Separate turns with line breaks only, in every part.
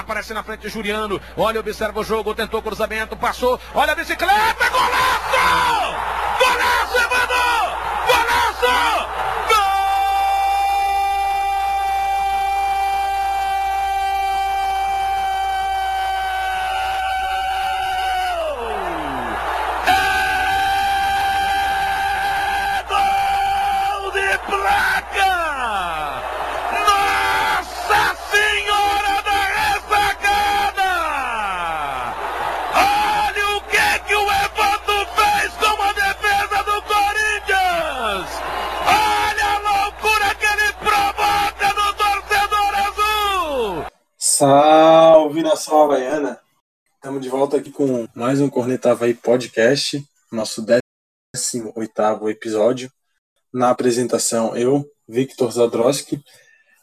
Aparece na frente Juliano. Olha, observa o jogo. Tentou cruzamento. Passou. Olha a bicicleta. Golaço!
Salve nação havaiana! Estamos de volta aqui com mais um Corneta Havaí Podcast, nosso 18 episódio. Na apresentação, eu, Victor Zadroski.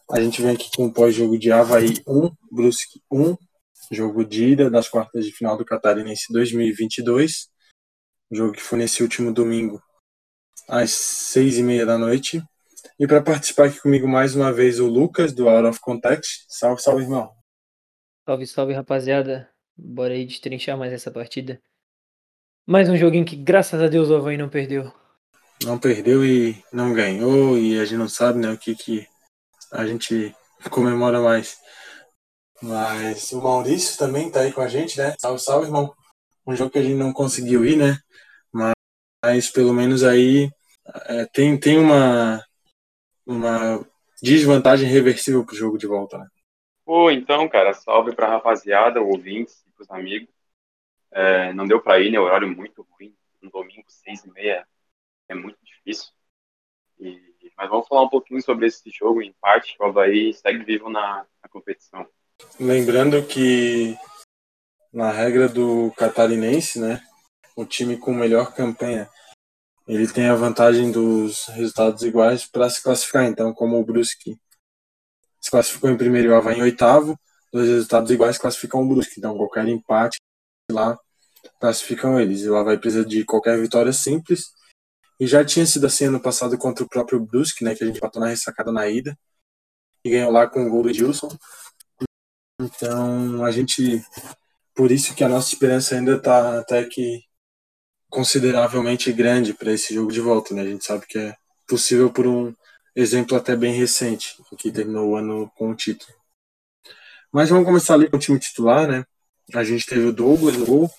A gente vem aqui com o pós-jogo de Havaí 1, Brusque 1, jogo de ida das quartas de final do Catarinense 2022. Jogo que foi nesse último domingo, às seis e meia da noite. E para participar aqui comigo mais uma vez o Lucas, do Out of Context. Salve, salve, irmão.
Salve, salve, rapaziada. Bora aí destrinchar mais essa partida. Mais um joguinho que, graças a Deus, o Havaí não perdeu.
Não perdeu e não ganhou, e a gente não sabe né, o que, que a gente comemora mais. Mas o Maurício também tá aí com a gente, né? Salve, salve, irmão. Um jogo que a gente não conseguiu ir, né? Mas, mas pelo menos aí é, tem, tem uma, uma desvantagem reversível pro jogo de volta, né?
Pô, então, cara, salve pra rapaziada, ouvintes e pros amigos. É, não deu pra ir, né? Horário muito ruim. Um domingo, seis e meia, é muito difícil. E, mas vamos falar um pouquinho sobre esse jogo, em parte, o Havaí segue vivo na, na competição.
Lembrando que, na regra do catarinense, né? O time com melhor campanha ele tem a vantagem dos resultados iguais para se classificar. Então, como o Brusque se classificou em primeiro e o Havaí em oitavo, dois resultados iguais classificam o Brusque. Então, qualquer empate lá classificam eles. E o Havaí precisa de qualquer vitória simples. E já tinha sido assim ano passado contra o próprio Brusque, né, que a gente empatou na ressacada na ida. E ganhou lá com o gol do Gilson. Então, a gente. Por isso que a nossa esperança ainda está até que consideravelmente grande para esse jogo de volta, né? A gente sabe que é possível por um exemplo até bem recente, que terminou o ano com o título. Mas vamos começar ali com o time titular, né? A gente teve o Douglas gol,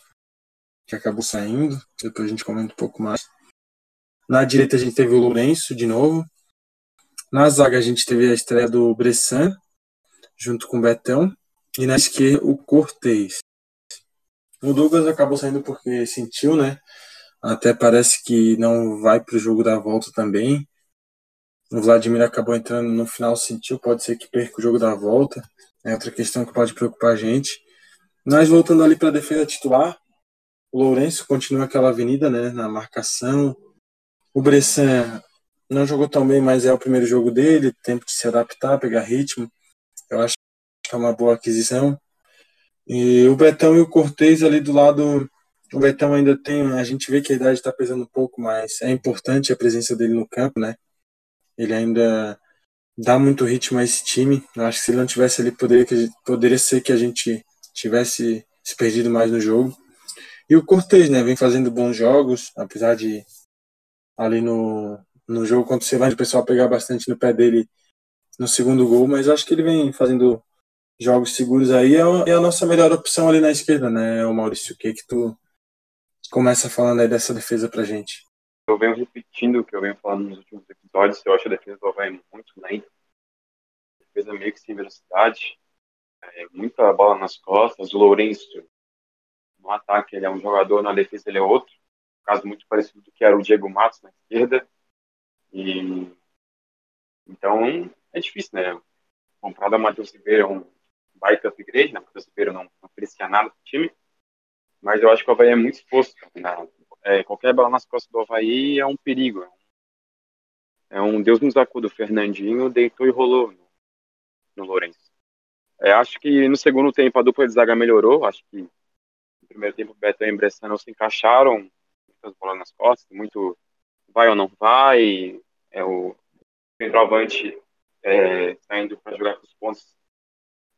que acabou saindo, depois a gente comenta um pouco mais. Na direita a gente teve o Lourenço de novo. Na zaga a gente teve a estreia do Bressan, junto com o Betão. E na esquerda o Cortez. O Douglas acabou saindo porque sentiu, né? Até parece que não vai para o jogo da volta também. O Vladimir acabou entrando no final, sentiu, pode ser que perca o jogo da volta. É outra questão que pode preocupar a gente. Mas voltando ali para a defesa titular, o Lourenço continua aquela avenida, né, na marcação. O Bressan não jogou tão bem, mas é o primeiro jogo dele, tempo de se adaptar, pegar ritmo. Eu acho que é uma boa aquisição. E o Betão e o Cortez ali do lado, o Betão ainda tem, a gente vê que a idade está pesando um pouco, mas é importante a presença dele no campo, né? Ele ainda dá muito ritmo a esse time. Eu acho que se ele não tivesse ali, poderia, poderia ser que a gente tivesse se perdido mais no jogo. E o Cortez, né, vem fazendo bons jogos, apesar de ali no, no jogo contra o Ceilândia o pessoal pegar bastante no pé dele no segundo gol, mas acho que ele vem fazendo jogos seguros aí. É, é a nossa melhor opção ali na esquerda, né, o Maurício? O que que tu começa falando aí dessa defesa pra gente?
Eu venho repetindo o que eu venho falando nos últimos episódios, eu acho a defesa do Havaí muito lenta. Defesa meio que sem velocidade. É, muita bola nas costas. O Lourenço, no ataque, ele é um jogador, na defesa ele é outro. Um caso muito parecido do que era o Diego Matos na esquerda. E então é difícil, né? Comprar da Matheus Ribeiro é um baita upgrade, né? Matheus Ribeiro não, não oferecia nada pro time. Mas eu acho que o Havaí é muito exposto. Né? É, qualquer bola nas costas do Havaí é um perigo. É um Deus nos acuda. O Fernandinho deitou e rolou no, no Lourenço. É, acho que no segundo tempo a dupla de zaga melhorou. Acho que no primeiro tempo o Beto e o Bressan não se encaixaram. Muitas bolas nas costas, muito vai ou não vai. É o centroavante é, saindo para jogar com os pontos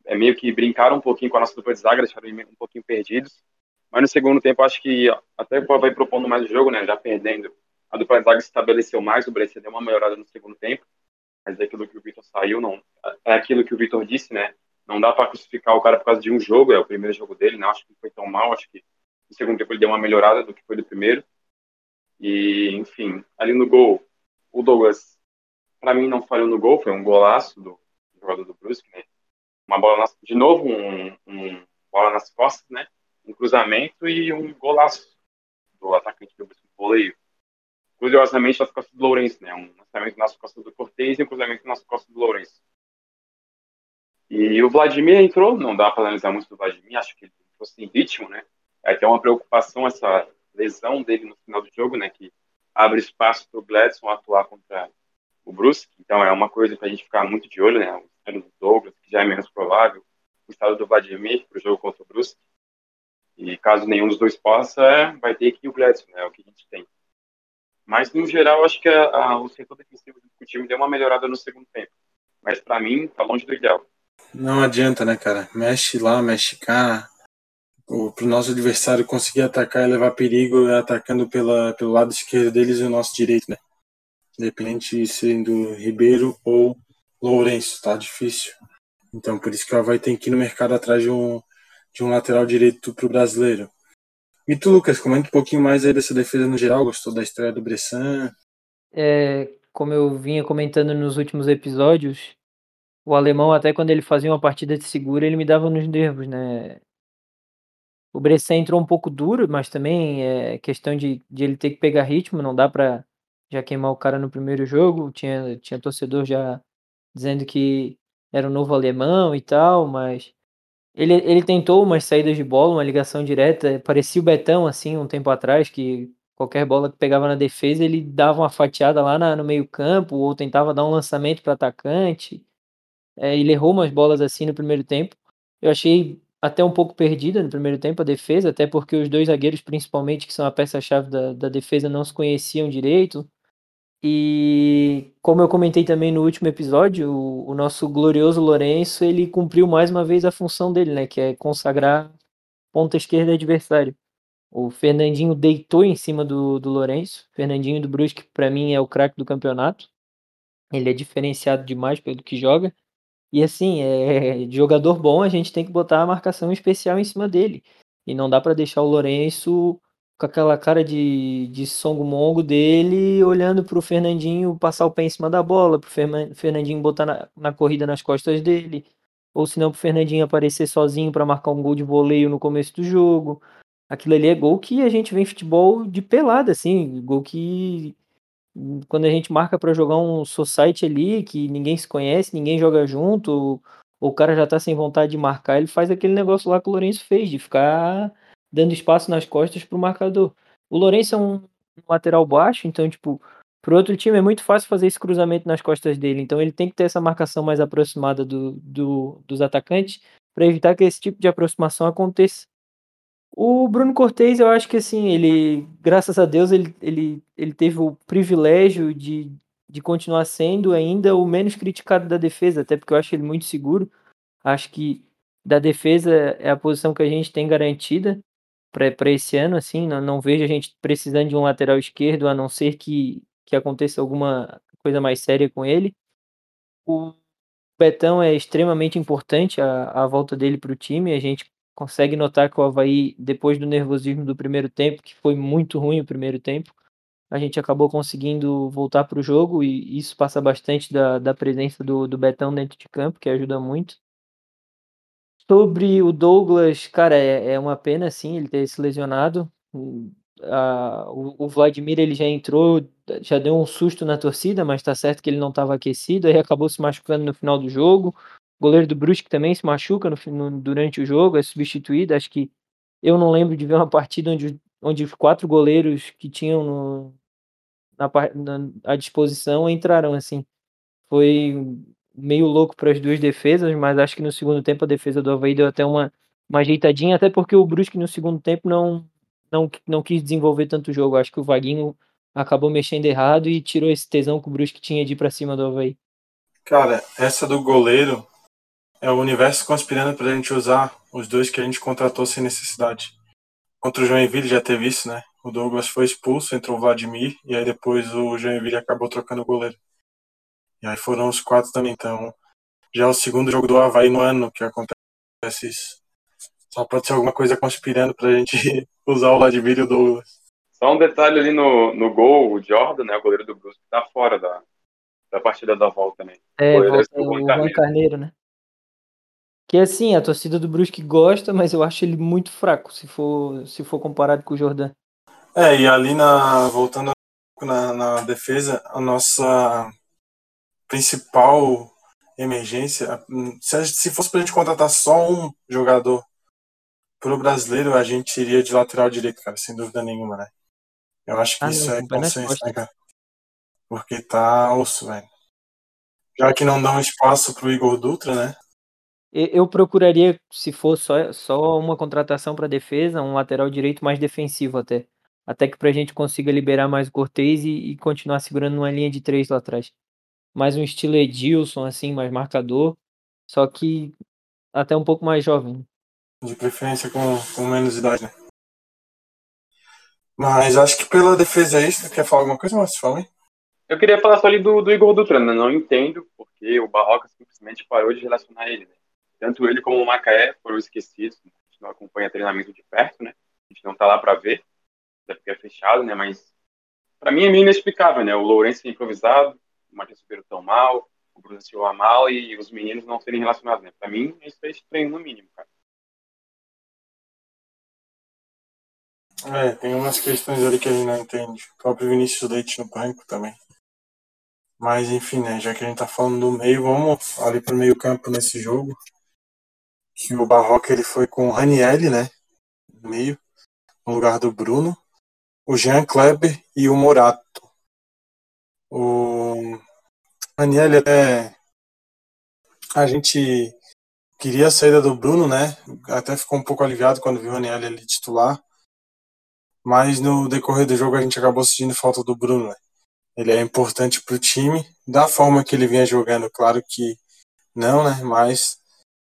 é, meio que brincaram um pouquinho com a nossa dupla de zaga, deixaram um pouquinho perdidos. Mas no segundo tempo, acho que até vai propondo mais o jogo, né? Já perdendo. A dupla zaga se estabeleceu mais, o Brescia deu uma melhorada no segundo tempo. Mas é aquilo que o Vitor saiu, não. É aquilo que o Vitor disse, né? Não dá para crucificar o cara por causa de um jogo, é o primeiro jogo dele, não né? acho que foi tão mal, acho que no segundo tempo ele deu uma melhorada do que foi do primeiro. E, enfim, ali no gol, o Douglas, para mim, não falhou no gol, foi um golaço do jogador do Brusque, né? Uma bola, nas, de novo, um, um, bola nas costas, né? Um cruzamento e um golaço do atacante do voleio. Curiosamente, nas costas do Lourenço, né? Um lançamento nas costas do Cortez e um cruzamento nas costas do Lourenço. E o Vladimir entrou, não dá para analisar muito do Vladimir, acho que ele fosse em ritmo, né? É até uma preocupação essa lesão dele no final do jogo, né? Que abre espaço para o Gladson atuar contra o Brusque. Então é uma coisa para a gente ficar muito de olho, né? O estado do Douglas, que já é menos provável, o estado do Vladimir para o jogo contra o Brusque. E caso nenhum dos dois possa, vai ter que ir o Gladson, né? É o que a gente tem. Mas, no geral, acho que a, a, o setor defensivo do time deu uma melhorada no segundo tempo. Mas, para mim, tá longe do ideal.
Não adianta, né, cara? Mexe lá, mexe cá. Para o nosso adversário conseguir atacar e levar perigo é atacando pela, pelo lado esquerdo deles e o nosso direito, né? Independente de sendo Ribeiro ou Lourenço, tá difícil. Então por isso que o Havaí tem que ir no mercado atrás de um, de um lateral direito para o brasileiro. E tu, Lucas, comenta um pouquinho mais aí dessa defesa no geral, gostou da estreia do Bressan?
É, como eu vinha comentando nos últimos episódios, o alemão, até quando ele fazia uma partida de segura, ele me dava nos nervos, né? O Bressan entrou um pouco duro, mas também é questão de, de ele ter que pegar ritmo, não dá para já queimar o cara no primeiro jogo. Tinha, tinha torcedor já dizendo que era o novo alemão e tal, mas ele, ele tentou umas saídas de bola, uma ligação direta, parecia o Betão, assim, um tempo atrás, que qualquer bola que pegava na defesa, ele dava uma fatiada lá na, no meio campo, ou tentava dar um lançamento para atacante. É, ele errou umas bolas assim no primeiro tempo. Eu achei até um pouco perdida no primeiro tempo a defesa, até porque os dois zagueiros, principalmente, que são a peça-chave da, da defesa, não se conheciam direito. E como eu comentei também no último episódio, o, o, nosso glorioso Lourenço, ele cumpriu mais uma vez a função dele, né, que é consagrar ponta esquerda adversário. O Fernandinho deitou em cima do, do Lourenço. Fernandinho do Brusque, para mim, é o craque do campeonato. Ele é diferenciado demais pelo que joga. E assim, é, jogador bom, a gente tem que botar a marcação especial em cima dele. E não dá para deixar o Lourenço com aquela cara de, de songo mongo dele, olhando pro Fernandinho passar o pé em cima da bola, pro Fernandinho botar na, na corrida nas costas dele, ou se não pro Fernandinho aparecer sozinho para marcar um gol de voleio no começo do jogo. Aquilo ali é gol que a gente vê em futebol de pelada, assim, gol que quando a gente marca para jogar um society ali, que ninguém se conhece, ninguém joga junto, ou, o cara já tá sem vontade de marcar, ele faz aquele negócio lá que o Lourenço fez, de ficar dando espaço nas costas pro marcador. O Lourenço é um lateral baixo, então, tipo, pro outro time é muito fácil fazer esse cruzamento nas costas dele, então ele tem que ter essa marcação mais aproximada do, do dos atacantes para evitar que esse tipo de aproximação aconteça. O Bruno Cortez, eu acho que assim, ele, graças a Deus, ele, ele, ele teve o privilégio de, de continuar sendo ainda o menos criticado da defesa, até porque eu acho ele muito seguro. Acho que da defesa é a posição que a gente tem garantida para esse ano, assim, não, não, vejo a gente precisando de um lateral esquerdo, a não ser que, que aconteça alguma coisa mais séria com ele. O Betão é extremamente importante a, a volta dele para o time, a gente consegue notar que o Havaí, depois do nervosismo do primeiro tempo, que foi muito ruim o primeiro tempo, a gente acabou conseguindo voltar para o jogo e isso passa bastante da, da presença do, do Betão dentro de campo, que ajuda muito. Sobre o Douglas, cara, é, é uma pena, sim, ele ter se lesionado. O, o, o Vladimir ele já entrou, já deu um susto na torcida, mas tá certo que ele não estava aquecido, aí acabou se machucando no final do jogo. O goleiro do Brusque também se machuca no, no, durante o jogo, é substituído. Acho que eu não lembro de ver uma partida onde, onde os quatro goleiros que tinham no, na, na, à disposição entraram assim. Foi meio louco para as duas defesas, mas acho que no segundo tempo a defesa do Havaí deu até uma, uma ajeitadinha, até porque o Brusque no segundo tempo não, não, não quis desenvolver tanto o jogo. Acho que o Vaguinho acabou mexendo errado e tirou esse tesão que o Brusque tinha de ir para cima do Havaí.
Cara, essa do goleiro é o universo conspirando pra gente usar os dois que a gente contratou sem necessidade. Contra o Joinville já teve isso, né? O Douglas foi expulso, entrou o Vladimir, e aí depois o Joinville acabou trocando o goleiro. E aí foram os quatro também, então. Já é o segundo jogo do Havaí no ano que acontece isso. Só pode ser alguma coisa conspirando pra gente usar o Vladimir e o Douglas.
Só um detalhe ali no, no gol, o Jordan, né, o goleiro do Brusque, tá fora da, da partida da volta, né?
É,
O goleiro
volta
é o
o
Juan
Juan
Carneiro.
Carneiro, né? Que assim, a torcida do Brusque gosta, mas eu acho ele muito fraco se for, se for comparado com o Jordan.
É, e ali na. Voltando na, na defesa, a nossa principal emergência. Se, a se fosse pra gente contratar só um jogador pro brasileiro, a gente iria de lateral direito, cara, sem dúvida nenhuma, né? Eu acho que
Ah,
isso é consenso, né, cara? Porque tá osso, velho. Já que não dão espaço pro Igor Dutra, né?
Eu procuraria, se for só, só uma contratação para defesa, um lateral direito mais defensivo até. Até que pra gente consiga liberar mais o Cortez e, e continuar segurando uma linha de três lá atrás. Mais um estilo Edilson, assim, mais marcador. Só que até um pouco mais jovem.
De preferência com, com menos idade, né? Mas acho que pela defesa é isso. Quer falar alguma coisa, Márcio? Fala aí.
Eu queria falar só ali do, do Igor Dutra, né? Não entendo porque o Barroca simplesmente parou de relacionar ele, né? Tanto ele como o Macaé foram esquecidos. A gente não acompanha treinamento de perto, né? A gente não tá lá para ver, até porque é fechado, né? Mas para mim é meio inexplicável, né? O Lourenço é improvisado, o Matheus Ribeiro tão mal, o Bruno Silva mal e os meninos não serem relacionados, né? Para mim isso é estranho no mínimo, cara.
É, tem umas questões ali que a gente não entende. O próprio Vinícius Leite no banco também. Mas enfim, né? Já que a gente tá falando do meio, vamos ali pro meio campo nesse jogo. Que o Barroca ele foi com o Ranielli, né? No meio, no lugar do Bruno. O Jean Kleber e o Morato. O Ranielli até. A gente queria a saída do Bruno, né? Até ficou um pouco aliviado quando viu o Ranielli ali titular. Mas no decorrer do jogo a gente acabou sentindo falta do Bruno. Né? Ele é importante para o time, da forma que ele vinha jogando, claro que não, né? Mas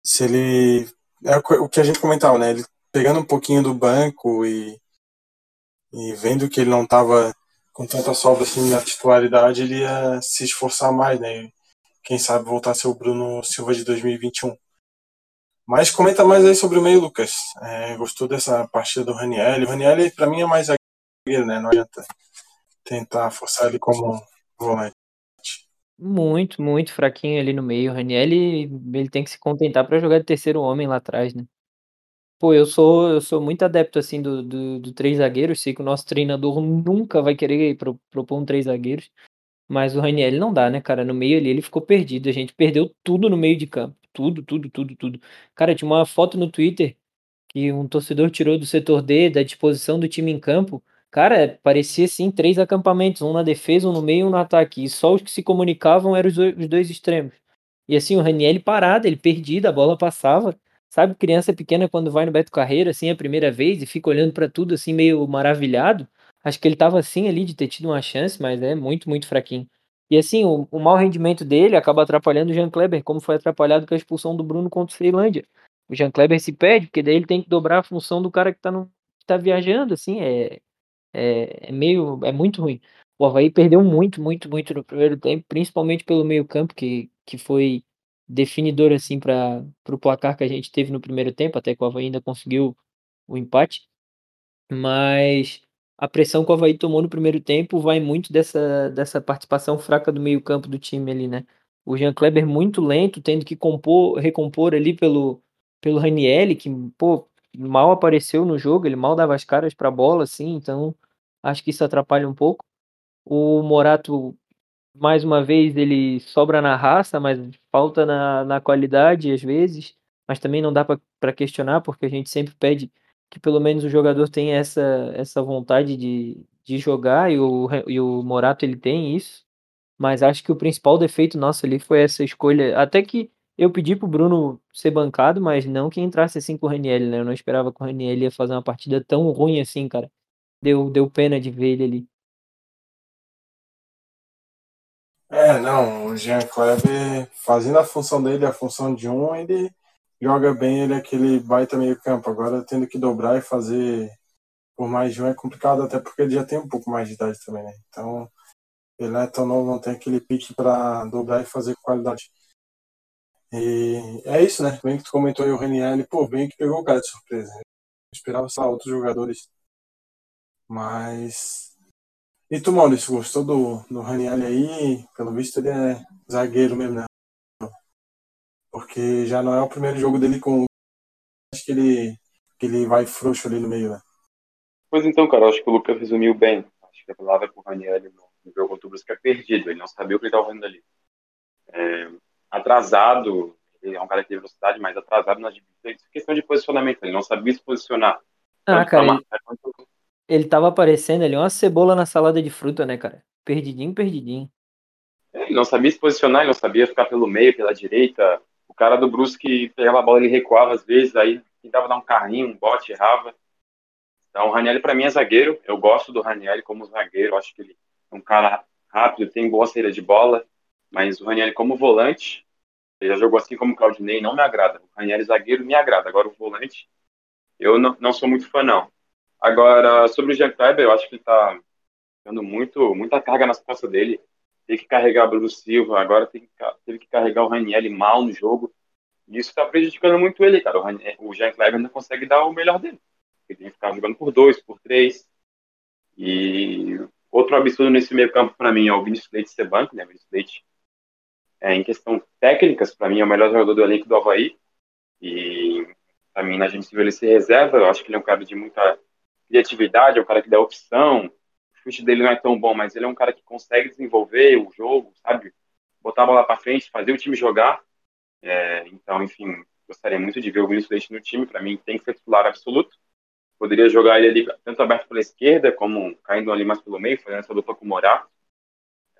se ele. É o que a gente comentava, né? Ele pegando um pouquinho do banco e, e vendo que ele não estava com tanta sobra assim na titularidade, ele ia se esforçar mais, né? Quem sabe voltar a ser o Bruno Silva de 2021. Mas comenta mais aí sobre o meio, Lucas. É, gostou dessa partida do Ranielli? O Ranielli, pra mim, é mais zagueiro, né? Não adianta tentar forçar ele como volante.
Muito, muito fraquinho ali no meio. O Ranielli, ele tem que se contentar para jogar de terceiro homem lá atrás, né? Pô, eu sou, eu sou muito adepto assim do, do, do três zagueiros. Sei que o nosso treinador nunca vai querer pro- propor um três zagueiros. Mas o Ranielli não dá, né, cara? No meio ali ele ficou perdido. A gente perdeu tudo no meio de campo. Tudo, tudo, tudo, tudo. Cara, tinha uma foto no Twitter que um torcedor tirou do setor D, da disposição do time em campo. Cara, parecia assim três acampamentos, um na defesa, um no meio e um no ataque. E só os que se comunicavam eram os dois, os dois extremos. E assim, o Ranielli parado, ele perdido, a bola passava. Sabe, criança pequena quando vai no Beto Carreiro, assim, a primeira vez, e fica olhando pra tudo, assim, meio maravilhado. Acho que ele tava assim ali de ter tido uma chance, mas é muito, muito fraquinho. E assim, o, o mau rendimento dele acaba atrapalhando o Jean Kleber, como foi atrapalhado com a expulsão do Bruno contra o Ceilândia. O Jean Kleber se perde, porque daí ele tem que dobrar a função do cara que tá, no, que tá viajando, assim, é, é, é meio, é muito ruim. O Havaí perdeu muito, muito, muito no primeiro tempo, principalmente pelo meio campo, que, que foi definidor, assim, para o placar que a gente teve no primeiro tempo, até que o Havaí ainda conseguiu o empate. Mas a pressão que o Havaí tomou no primeiro tempo vai muito dessa, dessa participação fraca do meio campo do time ali, né? O Jean Kleber muito lento, tendo que compor, recompor ali pelo, pelo Ranielli, que, pô, mal apareceu no jogo, ele mal dava as caras pra bola, assim, então acho que isso atrapalha um pouco. O Morato, mais uma vez, ele sobra na raça, mas falta na, na qualidade às vezes, mas também não dá para questionar, porque a gente sempre pede que pelo menos o jogador tenha essa, essa vontade de, de jogar, e o, e o Morato ele tem isso, mas acho que o principal defeito nosso ali foi essa escolha, até que eu pedi pro Bruno ser bancado, mas não que entrasse assim com o Ranielli, né? Eu não esperava que o Ranielli ia fazer uma partida tão ruim assim, cara. Deu, deu pena de ver ele ali.
É, não, o Jean Kleber fazendo a função dele, a função de um, ele joga bem, ele é aquele baita meio campo. Agora tendo que dobrar e fazer por mais de um é complicado, até porque ele já tem um pouco mais de idade também, né? Então, ele é tão novo, não tem aquele pique para dobrar e fazer qualidade. E é isso, né? Bem que tu comentou aí o Renier, pô, bem que pegou o cara de surpresa. Eu esperava, lá, outros jogadores. Mas. E tu, Maurício, gostou do, do Raniel aí? Pelo visto, ele é zagueiro mesmo, né? Porque já não é o primeiro jogo dele com. Acho que ele, que ele vai frouxo ali no meio, né?
Pois então, cara, acho que o Lucas resumiu bem. Acho que a palavra pro Raniel no, no jogo contra o Brusque é perdido. Ele não sabia o que ele estava fazendo ali. É, atrasado, ele é um cara que tem velocidade, mas atrasado nas divisões. Questão de posicionamento, ele não sabia se posicionar.
Ah, cara, ele, ele tava aparecendo ali uma cebola na salada de fruta, né, cara? Perdidinho, perdidinho.
É, ele não sabia se posicionar, ele não sabia ficar pelo meio, pela direita. O cara do Brusque pegava a bola, ele recuava às vezes, aí tentava dar um carrinho, um bote, errava. Então, o Raniel para mim é zagueiro. Eu gosto do Raniel como zagueiro. Acho que ele é um cara rápido, tem boa saída de bola. Mas o Raniel como volante, ele já jogou assim como o Claudinei, não me agrada. O Ranieri zagueiro me agrada. Agora o volante, eu não, não sou muito fã, não. Agora, sobre o Jean Kleber, eu acho que ele tá dando muito, muita carga nas costas dele. Tem que carregar Bruno Silva, agora tem que, teve que carregar o Ranieri mal no jogo. E isso está prejudicando muito ele, cara. O, o Jean Kleber não consegue dar o melhor dele. Ele tem que ficar jogando por dois, por três. E outro absurdo nesse meio campo para mim é o Vinícius Leite ser banco, né? O Vinícius Leite é, em questão técnicas, para mim é o melhor jogador do elenco do Havaí. E para mim, na gente viu ele ser reserva, eu acho que ele é um cara de muita criatividade, é um cara que dá opção. O chute dele não é tão bom, mas ele é um cara que consegue desenvolver o jogo, sabe? Botar a bola para frente, fazer o time jogar. É, então, enfim, gostaria muito de ver o Vinícius Leite no time. Para mim, tem que ser titular absoluto. Poderia jogar ele ali tanto aberto pela esquerda, como caindo ali mais pelo meio, fazendo essa dupla com o Morá.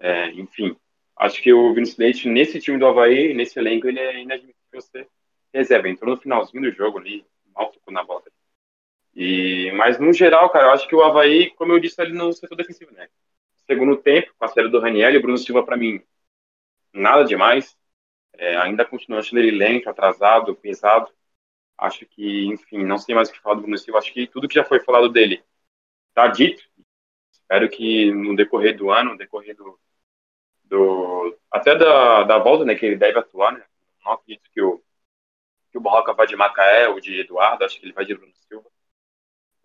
É, enfim, Acho que o Vinicius Leite, nesse time do Havaí, nesse elenco, ele é inadmissível ser reserva. Entrou no finalzinho do jogo ali, mal tocou na bola. E, mas, no geral, cara, eu acho que o Havaí, como eu disse ali no setor defensivo, né? Segundo tempo, com a série do Raniel e o Bruno Silva, para mim, nada demais. É, ainda continua achando ele lento, atrasado, pesado. Acho que, enfim, não sei mais o que falar do Bruno Silva. Acho que tudo que já foi falado dele tá dito. Espero que no decorrer do ano, no decorrer do, do até da, da volta, né, que ele deve atuar, né? Não acredito que o que o Barroca vai de Macaé ou de Eduardo, acho que ele vai de Bruno Silva.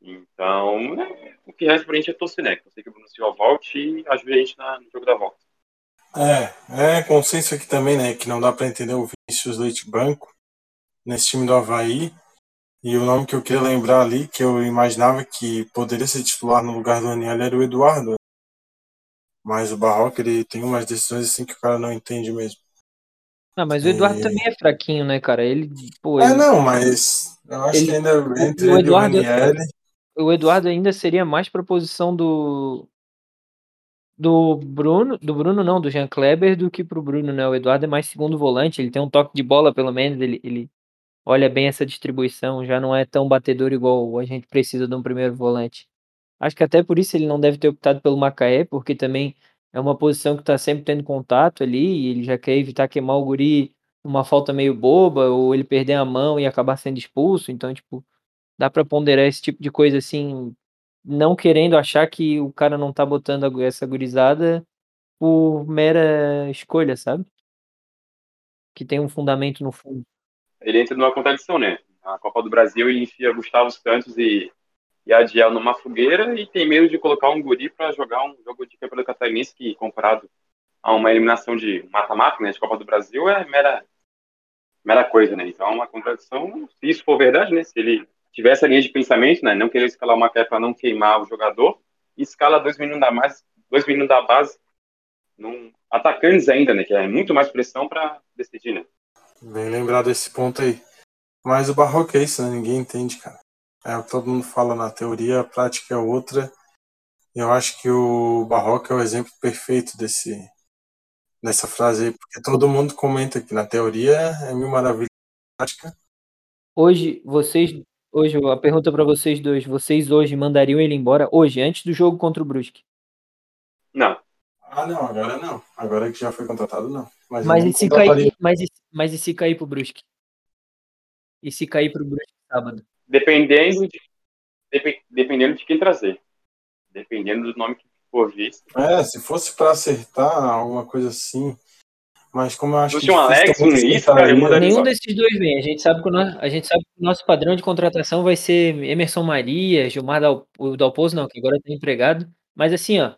Então, né, o que resta pra gente é torcer, né? Torcer que o Bruno Silva volte e ajude a gente na, no jogo da volta.
É, é consenso aqui também, né? Que não dá para entender o Vinícius Leite Banco nesse time do Havaí. E o nome que eu queria lembrar ali, que eu imaginava que poderia ser titular no lugar do Daniel, era o Eduardo. Mas o Barroca, ele tem umas decisões assim que o cara não entende mesmo.
Não, mas o Eduardo
E-
também é fraquinho, né, cara? Ele, pô,
É,
ele-
não, mas eu acho
Ele-
que ainda entre
o
ele
Eduardo-
e o
o Eduardo ainda seria mais pra posição do do Bruno, do Bruno não, do Jean Kleber do que pro Bruno, né? O Eduardo é mais segundo volante, ele tem um toque de bola pelo menos, ele, ele olha bem essa distribuição, já não é tão batedor igual a gente precisa de um primeiro volante. Acho que até por isso ele não deve ter optado pelo Macaé, porque também é uma posição que tá sempre tendo contato ali, e ele já quer evitar queimar o guri numa falta meio boba, ou ele perder a mão e acabar sendo expulso, então, tipo, dá pra ponderar esse tipo de coisa assim, não querendo achar que o cara não tá botando a essa gurizada por mera escolha, sabe? Que tem um fundamento no fundo.
Ele entra numa contradição, né? Na Copa do Brasil, ele enfia Gustavo Santos e, e Adiel numa fogueira e tem medo de colocar um guri para jogar um jogo de campeonato catarinense que, comparado a uma eliminação de mata-mata, né, de Copa do Brasil, é mera, mera coisa, né? Então, é uma contradição, se isso for verdade, né? Se ele tiver essa linha de pensamento, né? Não querer escalar uma Macaé para não queimar o jogador, e escala dois meninos da base, dois meninos da base, num, atacantes ainda, né? Que é muito mais pressão para decidir, né?
Bem lembrado desse ponto aí. Mas o Barroca é isso, né? Ninguém entende, cara. É o que todo mundo fala na teoria, a prática é outra. Eu acho que o Barroca é o exemplo perfeito desse, dessa frase aí, porque todo mundo comenta que na teoria é mil maravilhas, na prática.
Hoje, vocês. Hoje, a pergunta pra vocês dois: vocês hoje mandariam ele embora? Hoje, antes do jogo contra o Brusque?
Não,
Ah, não, agora não. Agora que já foi contratado, não. Mas,
Mas e se cair, mas, e- mas e se cair pro Brusque? E se cair pro Brusque sábado?
Dependendo de, depe- dependendo de quem trazer. Dependendo do nome que for visto.
É, se fosse pra acertar alguma coisa assim. Mas como eu acho
Se
que.
um
difícil
Alex, um
secretaria-
mandaria
Nenhum
embora.
desses dois vem. A gente sabe que o nosso, a gente sabe que o nosso padrão de contratação vai ser Emerson Maria, Gilmar Dal, o Dalpozo não, que agora tá empregado. Mas assim, ó,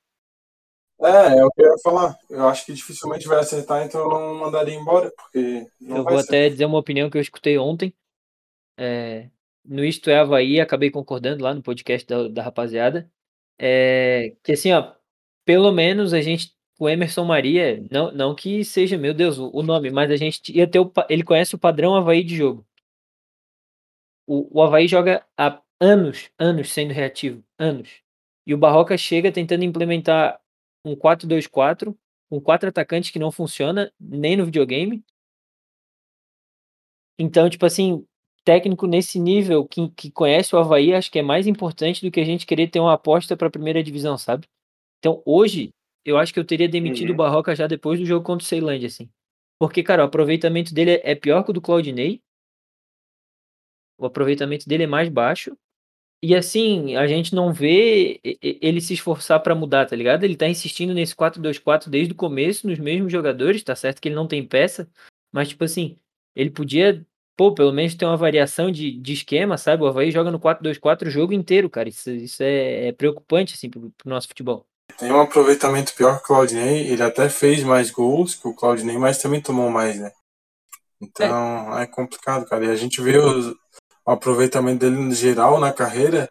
É, é o que eu ia falar. Eu acho que dificilmente vai acertar, então eu não mandaria embora, porque não
eu
vai
vou
ser.
até dizer uma opinião que eu escutei ontem. É, no Isto é Havaí, acabei concordando lá no podcast da, da rapaziada. É, que assim, ó, pelo menos a gente, o Emerson Maria, não, não que seja, meu Deus, o, nome, mas a gente ia ter o, ele conhece o padrão Havaí de jogo. O, o Havaí joga há anos, anos sendo reativo, anos. E o Barroca chega tentando implementar um 4-2-4, com quatro atacantes que não funciona nem no videogame. Então, tipo assim, técnico nesse nível que, que conhece o Havaí, acho que é mais importante do que a gente querer ter uma aposta para a primeira divisão, sabe? Então, hoje, eu acho que eu teria demitido
Uhum.
o Barroca já depois do jogo contra o Ceilândia, assim. Porque, cara, o aproveitamento dele é pior que o do Claudinei. O aproveitamento dele é mais baixo. E assim, a gente não vê ele se esforçar para mudar, tá ligado? Ele tá insistindo nesse 4-2-4 desde o começo, nos mesmos jogadores, tá certo que ele não tem peça, mas tipo assim, ele podia, pô, pelo menos ter uma variação de, de esquema, sabe? O Havaí joga no 4-2-4 o jogo inteiro, cara. Isso, isso é, é preocupante, assim, pro, pro nosso futebol.
Tem um aproveitamento pior que o Claudinei. Ele até fez mais gols que o Claudinei, mas também tomou mais, né? Então é, complicado, cara. E a gente vê os- o aproveitamento dele no geral na carreira.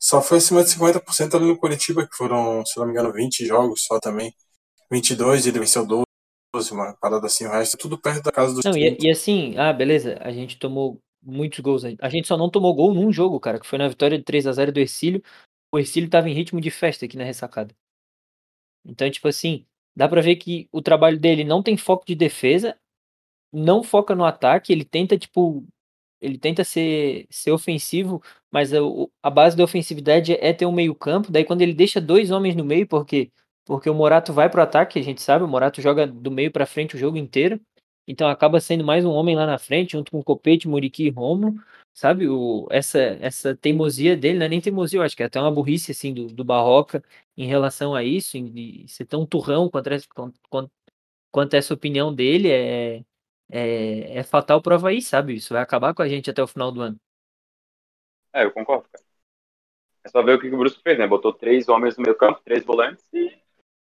Só foi acima de 50% ali no Curitiba, que foram, se não me engano, 20 jogos só também. 22, ele venceu 12, uma parada assim, o resto tudo perto da casa dos
Não, e,
30.
e assim, ah, beleza, a gente tomou muitos gols. A gente só não tomou gol num jogo, cara, que foi na vitória de 3 a 0 do Ercílio. O Ercílio tava em ritmo de festa aqui na ressacada. Então, tipo assim, dá pra ver que o trabalho dele não tem foco de defesa, não foca no ataque, ele tenta, tipo, ele tenta ser, ser ofensivo, mas a, o- a base da ofensividade é ter um meio campo, daí quando ele deixa dois homens no meio, porque porque o Morato vai pro ataque, a gente sabe, o Morato joga do meio pra frente o jogo inteiro, então acaba sendo mais um homem lá na frente, junto com Copete, Muriqui e Romo, sabe, o, essa, essa teimosia dele, não é nem teimosia, eu acho que é até uma burrice, assim, do, do Barroca em relação a isso, em, ser tão turrão quanto, quanto, quanto essa opinião dele, é, é, é fatal pro Havaí, sabe? Isso vai acabar com a gente até o final do ano.
É, eu concordo, cara. É só ver o que que o Brusco fez, né? Botou três homens no meio campo, três volantes e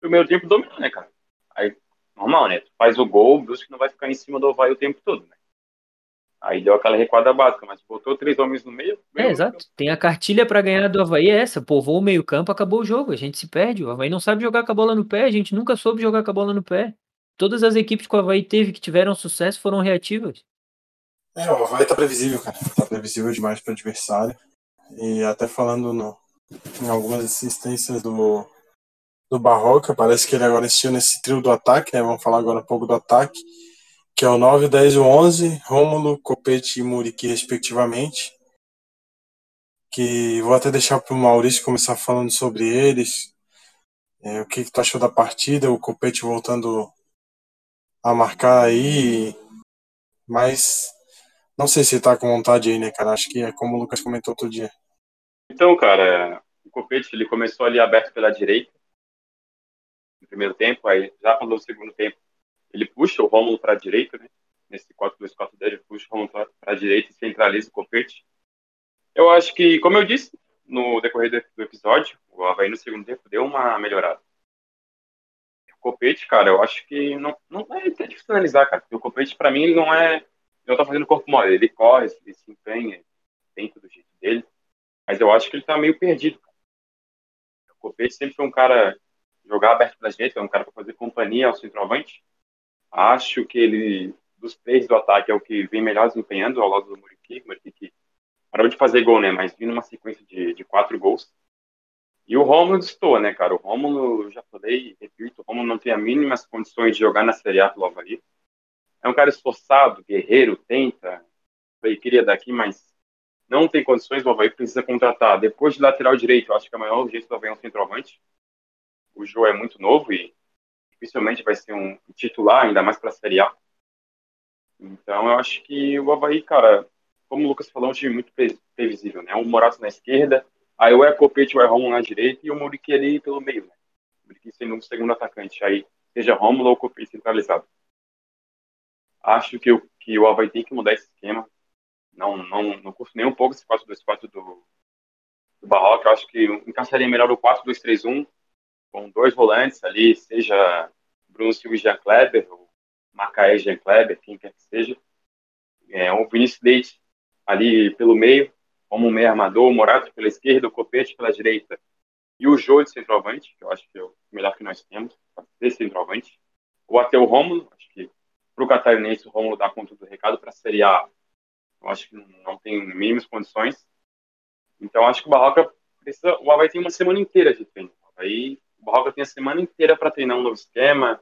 o meio tempo dominou, né, cara? Aí, normal, né? Tu faz o gol, o Brusco não vai ficar em cima do Havaí o tempo todo, né? Aí deu aquela recuada básica, mas botou três homens no meio.
É,
ganhou o
exato. Tem a cartilha pra ganhar do Havaí, é essa. Povoou o meio-campo, acabou o jogo. A gente se perde. O Havaí não sabe jogar com a bola no pé. A gente nunca soube jogar com a bola no pé. Todas as equipes que o Havaí teve que tiveram sucesso foram reativas.
É, o Havaí tá previsível, cara. Tá previsível demais pro adversário. E até falando no, em algumas assistências do, do Barroca, parece que ele agora insistiu nesse trio do ataque, né? Vamos falar agora um pouco do ataque, que é o 9, 10 e 11, Rômulo, Copete e Muriqui, respectivamente. Que vou até deixar pro Maurício começar falando sobre eles. É, o que, que tu achou da partida, o Copete voltando a marcar aí. Mas não sei se tá com vontade aí, né, cara? Acho que é como o Lucas comentou outro dia.
Então, cara, o Copete ele começou ali aberto pela direita no primeiro tempo, aí já quando no segundo tempo ele puxa o Rômulo para a direita, né? Nesse 4-2-4 dele, ele puxa o Rômulo para a direita e centraliza o Copete. Eu acho que, como eu disse no decorrer do, episódio, o Havaí no segundo tempo deu uma melhorada. O Copete, cara, eu acho que não, não é até difícil analisar, cara, porque o Copete, para mim, ele não é. Ele não tá fazendo corpo mole, ele corre, ele se empenha dentro do jeito dele. Mas eu acho que ele tá meio perdido. Cara. O Copete sempre foi um cara jogar aberto pela direita, é um cara para fazer companhia ao centroavante. Acho que ele, dos três do ataque, é o que vem melhor desempenhando ao lado do Muriqui. Muriqui que parou de fazer gol, né? Mas vindo uma sequência de, de quatro gols. E o Romulo destoa, né, cara? O Romulo, já falei, repito, o Romulo não tem as mínimas condições de jogar na Série A pelo Havaí. É um cara esforçado, guerreiro, tenta, foi, queria daqui, mas não tem condições, o Havaí precisa contratar. Depois de lateral direito, eu acho que a maior urgência do Havaí é um centroavante. O João é muito novo e dificilmente vai ser um titular, ainda mais para a Série A. Então eu acho que o Havaí, cara, como o Lucas falou, é um time muito previsível, né? O Morato na esquerda, aí o Ecopete, o Romulo na direita e o Muriqui ali pelo meio, né? O Muriqui sendo um segundo atacante, aí seja Romulo ou Copete centralizado. Acho que o, que o Havaí tem que mudar esse esquema. Não, não, não curto nem um pouco esse 4-2-4 do, do Barroca. Eu acho que encaixaria melhor o 4-2-3-1, com dois volantes ali, seja Bruno Silva e Jean Kleber, ou Macaé e Jean Kleber, quem quer que seja. É, o Vinícius Leite ali pelo meio, como um meio armador, o Morato pela esquerda, o Copete pela direita e o Jô de centroavante, que eu acho que é o melhor que nós temos, ser centroavante. Ou até o Rômulo, acho que para o Catarinense o Rômulo dá conta do recado, para a Série A eu acho que não tem mínimas condições. Então acho que o Barroca precisa, o Havaí tem uma semana inteira de treino. Aí o Barroca tem a semana inteira para treinar um novo esquema,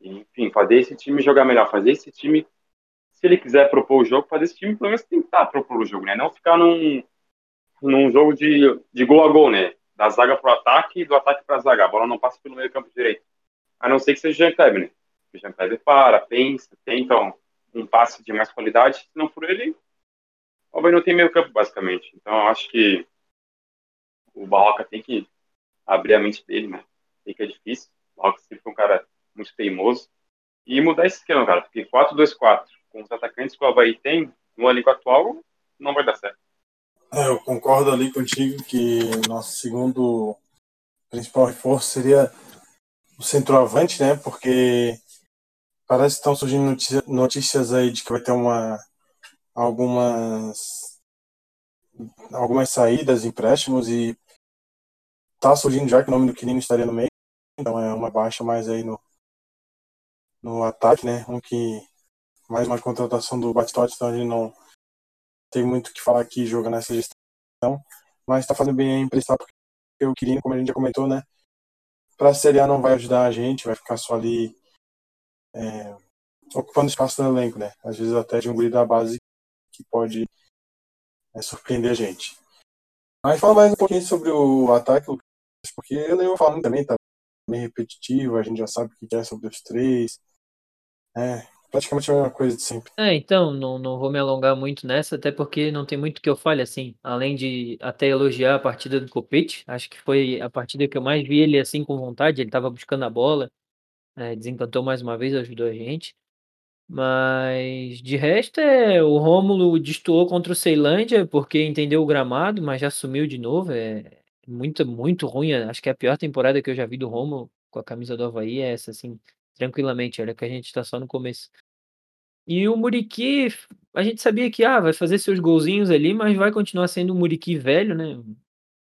enfim, fazer esse time jogar melhor, fazer esse time se ele quiser propor o jogo, fazer esse time pelo menos tentar propor o jogo, né? Não ficar num, num jogo de, de gol a gol, né? Da zaga pro ataque e do ataque pra zaga. A bola não passa pelo meio campo direito. A não ser que seja o Jean Kleber, né? O Jean Kleber para, pensa, tenta um, um passe de mais qualidade. Se não for ele, o não tem meio campo, basicamente. Então, eu acho que o Barroca tem que abrir a mente dele, né? Sei que é difícil. O Barroca sempre foi um cara muito teimoso. E mudar esse esquema, cara. Porque 4-2-4 com os atacantes que o Havaí tem no elenco atual, não vai dar certo.
É, eu concordo ali contigo que nosso segundo principal reforço seria o centroavante, né? Porque parece que estão surgindo notícias, notícias aí de que vai ter uma algumas algumas saídas, empréstimos e tá surgindo já que o nome do Quirino estaria no meio, então é uma baixa mais aí no no ataque, né? Um que mais uma contratação do Batistotti, então gente não tem muito o que falar aqui jogando nessa gestão, mas está fazendo bem emprestar porque o Quirino, como a gente já comentou, né, para a Série A não vai ajudar a gente, vai ficar só ali é, ocupando espaço no elenco, né, às vezes até de um guri da base que pode é, surpreender a gente. Mas fala mais um pouquinho sobre o ataque, porque eu nem vou falando também, tá bem repetitivo, a gente já sabe o que é sobre os três, é, praticamente a mesma coisa de sempre.
É, então, não, não vou me alongar muito nessa, até porque não tem muito que eu fale, assim, além de até elogiar a partida do Copete, acho que foi a partida que eu mais vi ele assim com vontade, ele estava buscando a bola, é, desencantou mais uma vez, ajudou a gente. Mas de resto é o Rômulo destoou contra o Ceilândia porque entendeu o gramado, mas já sumiu de novo. É muito, muito ruim. Acho que é a pior temporada que eu já vi do Rômulo com a camisa do Havaí é essa, assim, tranquilamente. Olha que a gente tá só no começo. E o Muriqui, a gente sabia que ah, vai fazer seus golzinhos ali, mas vai continuar sendo um Muriqui velho, né?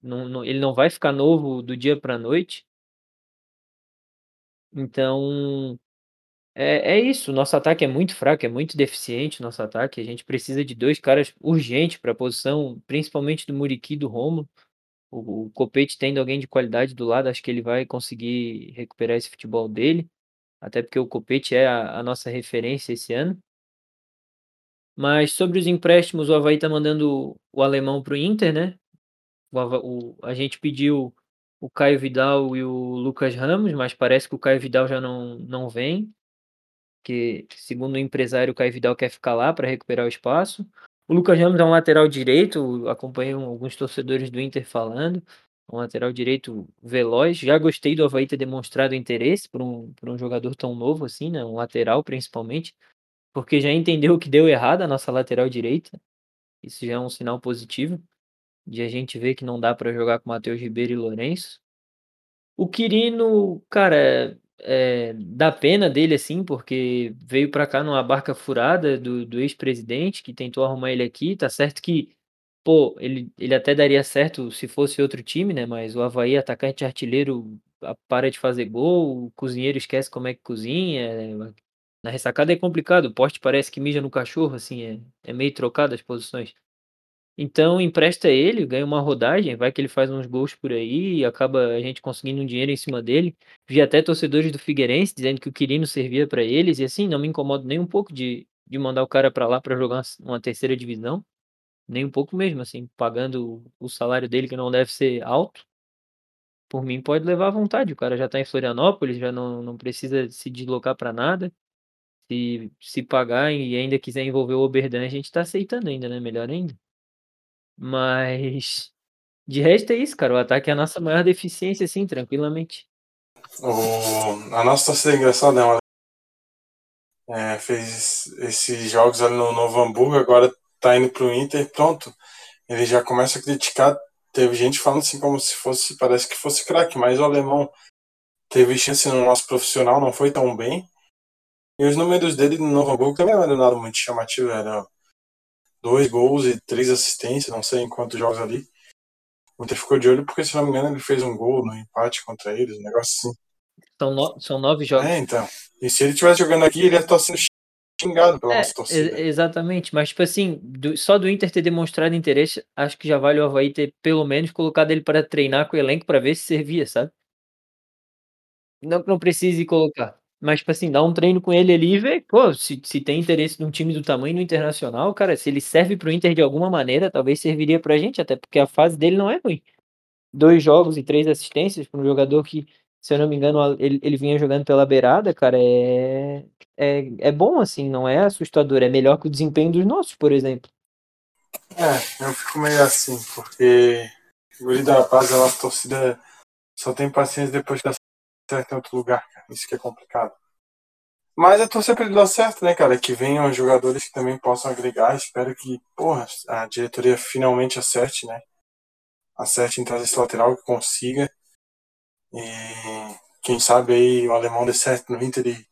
Não, não, ele não vai ficar novo do dia para noite. Então, é, é isso. Nosso ataque é muito fraco, é muito deficiente. Nosso ataque, a gente precisa de dois caras urgentes para a posição, principalmente do Muriqui e do Romo. O, o Copete tendo alguém de qualidade do lado, acho que ele vai conseguir recuperar esse futebol dele até porque o Copete é a, a nossa referência esse ano. Mas sobre os empréstimos, o Havaí está mandando o alemão para o Inter, né? O, o, a gente pediu o Caio Vidal e o Lucas Ramos, mas parece que o Caio Vidal já não, não vem. Que, segundo o empresário, o Caio Vidal quer ficar lá para recuperar o espaço. O Lucas Ramos é um lateral direito, acompanhei alguns torcedores do Inter falando um lateral direito veloz. Já gostei do Havaí ter demonstrado interesse por um, por um jogador tão novo assim, né? Um lateral principalmente, porque já entendeu o que deu errado a nossa lateral direita. Isso já é um sinal positivo de a gente ver que não dá para jogar com Matheus Ribeiro e Lourenço. O Quirino, cara, é, dá pena dele assim, porque veio para cá numa barca furada do, do ex-presidente que tentou arrumar ele aqui. Tá certo que Pô, ele, ele até daria certo se fosse outro time, né? Mas o Havaí, atacante artilheiro, para de fazer gol, o cozinheiro esquece como é que cozinha. É, na ressacada é complicado, o poste parece que mija no cachorro, assim, é, é meio trocado as posições. Então empresta ele, ganha uma rodagem, vai que ele faz uns gols por aí e acaba a gente conseguindo um dinheiro em cima dele. Vi até torcedores do Figueirense dizendo que o Quirino servia para eles, e assim, não me incomodo nem um pouco de, de mandar o cara para lá para jogar uma terceira divisão. Nem um pouco mesmo, assim, pagando o salário dele que não deve ser alto. por mim pode levar à vontade. O cara já tá em Florianópolis, já não, não precisa se deslocar para nada. Se, se pagar e ainda quiser envolver o Oberdan, a gente tá aceitando ainda, né? Melhor ainda. Mas de resto é isso, cara. O ataque é a nossa maior deficiência, assim, tranquilamente.
O... A nossa torcida é engraçada, né? É, fez esses jogos ali no Novo Hamburgo, agora tá indo pro Inter, pronto. Ele já começa a criticar. Teve gente falando assim como se fosse, parece que fosse craque, mas o alemão teve chance no nosso profissional, não foi tão bem. E os números dele no Novo Hamburgo também não eram nada muito chamativo, era dois gols e três assistências, não sei em quantos jogos ali. O Inter ficou de olho porque, se não me engano, ele fez um gol no empate contra eles, um negócio assim.
São, no... São nove jogos.
É, então. E se ele estivesse jogando aqui, ele ia estar sendo xingado pela
É,
nossa torcida.
ex- exatamente, mas tipo assim, do- só do Inter ter demonstrado interesse, acho que já vale o Havaí ter pelo menos colocado ele para treinar com o elenco para ver se servia, sabe? Não que não precise colocar, mas tipo assim, dá um treino com ele ali e ver, pô, se, se tem interesse num time do tamanho do Internacional, cara, se ele serve pro Inter de alguma maneira, talvez serviria pra gente, até porque a fase dele não é ruim. Dois jogos e três assistências para um jogador que, se eu não me engano, ele, ele vinha jogando pela beirada, cara, é, é, é bom assim, não é assustador, é melhor que o desempenho dos nossos, por exemplo.
É, eu fico meio assim, porque o Guri da Paz, a nossa torcida só tem paciência depois dá certo em outro lugar, cara. Isso que é complicado. Mas é torcer pra ele dar certo, né, cara? Que venham jogadores que também possam agregar. Espero que, porra, a diretoria finalmente acerte, né? Acerte em trazer esse lateral que consiga. E quem sabe aí o alemão dê certo no Inter e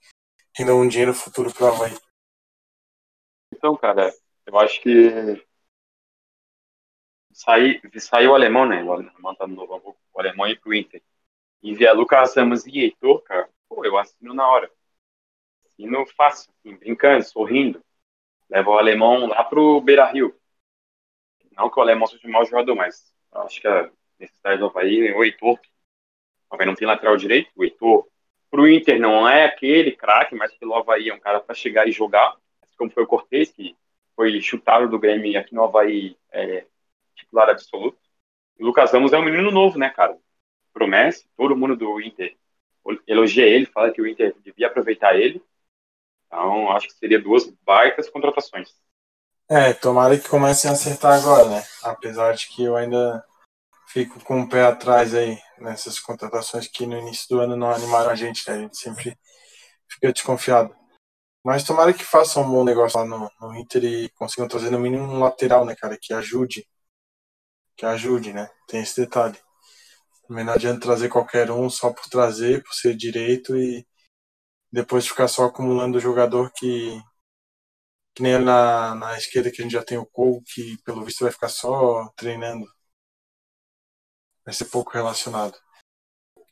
renda um dinheiro futuro pro Havaí.
Então, cara, eu acho que sair, sair o alemão, né? O alemão tá no Novo o alemão ir pro Inter. E vier Lucas Ramos e Heitor, cara, pô, eu assino na hora. Assino fácil, assim, brincando, sorrindo. Leva o alemão lá pro Beira Rio. Não que o alemão seja um mau jogador, mas acho que a necessidade do Havaí o Heitor. O Havaí não tem lateral direito, o Heitor. Pro Inter não é aquele craque, mas pelo Havaí é um cara para chegar e jogar. Assim como foi o Cortez, que foi chutado do Grêmio aqui no Havaí é titular absoluto. O Lucas Ramos é um menino novo, né, cara? Promessa, todo mundo do Inter elogia ele, fala que o Inter devia aproveitar ele. Então, acho que seria duas baitas contratações.
É, tomara que comecem a acertar agora, né? Apesar de que eu ainda fico com o pé atrás aí nessas contratações que no início do ano não animaram a gente, né? A gente sempre fica desconfiado. Mas tomara que façam um bom negócio lá no, no Inter e consigam trazer no mínimo um lateral, né, cara? Que ajude. Que ajude, né? Tem esse detalhe. Também não adianta trazer qualquer um só por trazer, por ser direito e depois ficar só acumulando jogador que que nem na, na esquerda que a gente já tem o Cole, que pelo visto vai ficar só treinando. Vai ser pouco relacionado.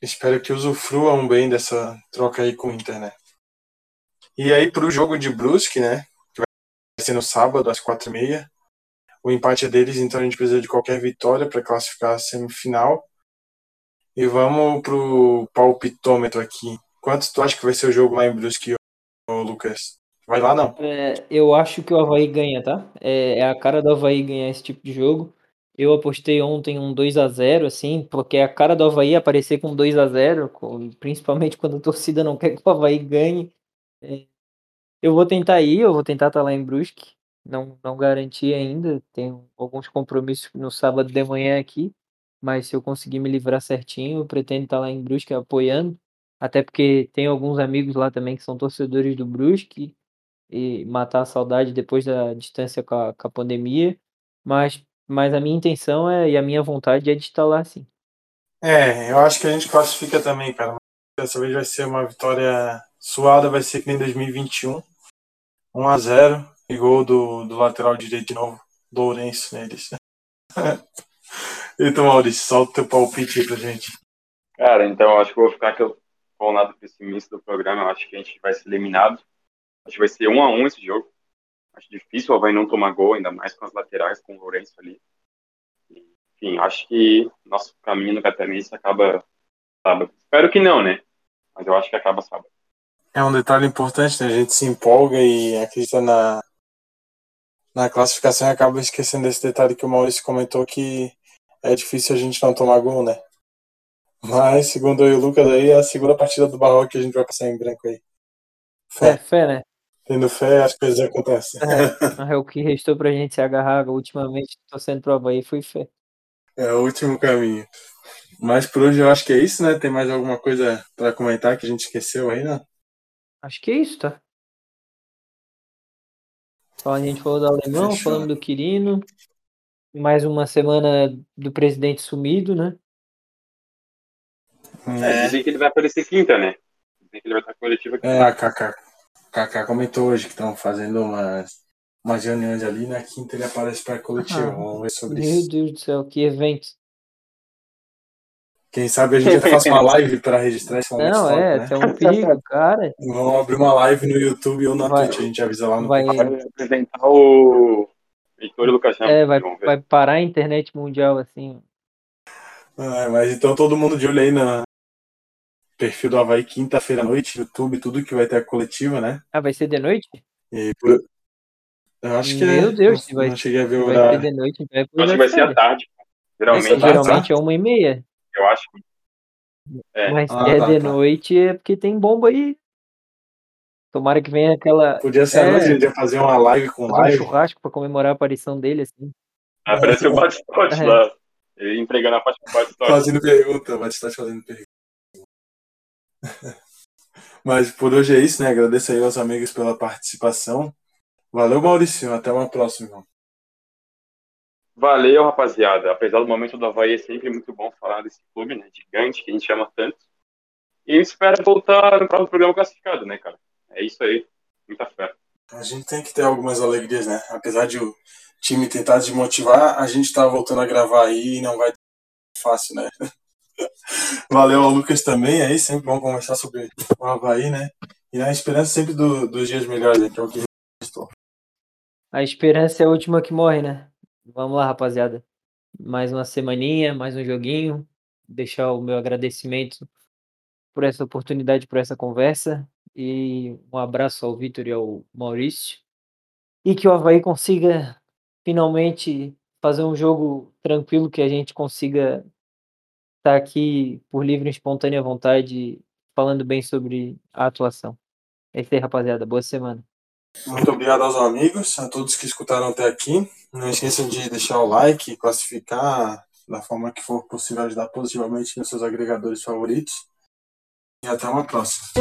Espero que usufruam bem dessa troca aí com o Inter, né? E aí pro jogo de Brusque, né? Que vai ser no sábado, às quatro e meia. O empate é deles, então a gente precisa de qualquer vitória para classificar a semifinal. E vamos pro palpitômetro aqui. Quanto tu acha que vai ser o jogo lá em Brusque, Lucas? Vai lá não?
É, eu acho que o Havaí ganha, tá? É, é a cara do Havaí ganhar esse tipo de jogo. Eu apostei ontem um 2 a 0 assim, porque a cara do Havaí aparecer com 2 a 0 com- principalmente quando a torcida não quer que o Havaí ganhe. É, eu vou tentar ir, eu vou tentar estar lá em Brusque. Não, não garanti ainda, tenho alguns compromissos no sábado de manhã aqui, mas se eu conseguir me livrar certinho, eu pretendo estar lá em Brusque apoiando, até porque tem alguns amigos lá também que são torcedores do Brusque, e matar a saudade depois da distância com a, com a pandemia, mas, mas a minha intenção é, e a minha vontade é de estar lá sim.
É, eu acho que a gente classifica também, cara. Dessa vez vai ser uma vitória suada, vai ser que nem 2021. 1 a 0 e gol do, do lateral direito de novo, Lourenço neles. então, Maurício, solta o teu palpite aí pra gente.
Cara, então eu acho que eu vou ficar com com o lado pessimista do programa. Eu acho que a gente vai ser eliminado. Acho que vai ser um a um esse jogo. Acho difícil o Havaí não tomar gol, ainda mais com as laterais, com o Lourenço ali. Enfim, acho que nosso caminho no Catarinense acaba sábado. Espero que não, né? Mas eu acho que acaba sábado.
É um detalhe importante, né? A gente se empolga e acredita na, na classificação e acaba esquecendo esse detalhe que o Maurício comentou que é difícil a gente não tomar gol, né? Mas, segundo eu e o Lucas aí, é a segunda partida do Barroco que a gente vai passar em branco aí.
É, fé, né?
Tendo fé, as coisas acontecem.
É, é o que restou pra gente se agarrar ultimamente, torcendo pro Havaí, foi fé.
É o último caminho. Mas por hoje eu acho que é isso, né? Tem mais alguma coisa pra comentar que a gente esqueceu aí, né?
Acho que é isso, tá? Então a gente falou do alemão,
Fechou.
falamos do Quirino. Mais uma semana do presidente sumido, né?
É, dizem que ele vai aparecer quinta, né? Dizem que ele vai estar coletivo aqui.
É, a Kaká. Kaká comentou hoje que estão fazendo umas, umas reuniões ali. Na quinta ele aparece para coletivo.
Ah,
Vamos ver sobre
Meu
isso.
Deus do céu, que evento.
Quem sabe a gente até faça uma live para registrar esse momento
Não, é,
né?
é um perigo, cara.
Vamos abrir uma live no YouTube ou na
Vai-
Twitch. A gente avisa lá no
vai-
canal.
Vai apresentar o Heitor e o Lucas Ramos.
É, vai, vai parar a internet mundial assim.
Ah, mas então todo mundo de olho aí no perfil do Havaí quinta-feira à noite, YouTube, tudo que vai ter a coletiva, né?
Ah, vai ser de noite?
E por- Eu acho que
Meu
é.
Deus,
não,
se vai-
não cheguei a ver o
Vai ser
horário.
de noite, vai
acho que vai ser à tarde. Geralmente,
tarde,
Geralmente é uma e meia.
eu acho que É.
Mas
Ah,
é
tá,
de
tá.
noite é porque tem bomba aí. Tomara que venha aquela.
Podia ser
É.
noite, a gente ia fazer uma live com
fazer um
live.
churrasco pra comemorar a aparição dele, assim.
aparece o bate-pote
É.
lá. Ele entregando a parte do bate-pote.
Fazendo pergunta, estar fazendo pergunta. Mas por hoje é isso, né? Agradeço aí aos amigos pela participação. Valeu, Maurício. Até uma próxima, irmão.
Valeu, rapaziada. Apesar do momento do Havaí, é sempre muito bom falar desse clube, né? Gigante, que a gente ama tanto. E espera voltar no próximo programa classificado, né, cara? É isso aí. Muita fé.
A gente tem que ter algumas alegrias, né? Apesar de o time tentar desmotivar, a gente tá voltando a gravar aí e não vai fácil, né? Valeu ao Lucas também, aí sempre bom conversar sobre o Havaí, né? E na esperança sempre do- dos dias melhores, né? que é o que restou.
A esperança é a última que morre, né? Vamos lá, rapaziada. Mais uma semaninha, mais um joguinho. Deixar o meu agradecimento por essa oportunidade, por essa conversa. E um abraço ao Vitor e ao Maurício. E que o Havaí consiga finalmente fazer um jogo tranquilo, que a gente consiga estar aqui por livre e espontânea vontade, falando bem sobre a atuação. É isso aí, rapaziada. Boa semana.
Muito obrigado aos amigos, a todos que escutaram até aqui. Não esqueçam de deixar o like, classificar da forma que for possível, ajudar positivamente nos seus agregadores favoritos. Yeah, Ya was Plus.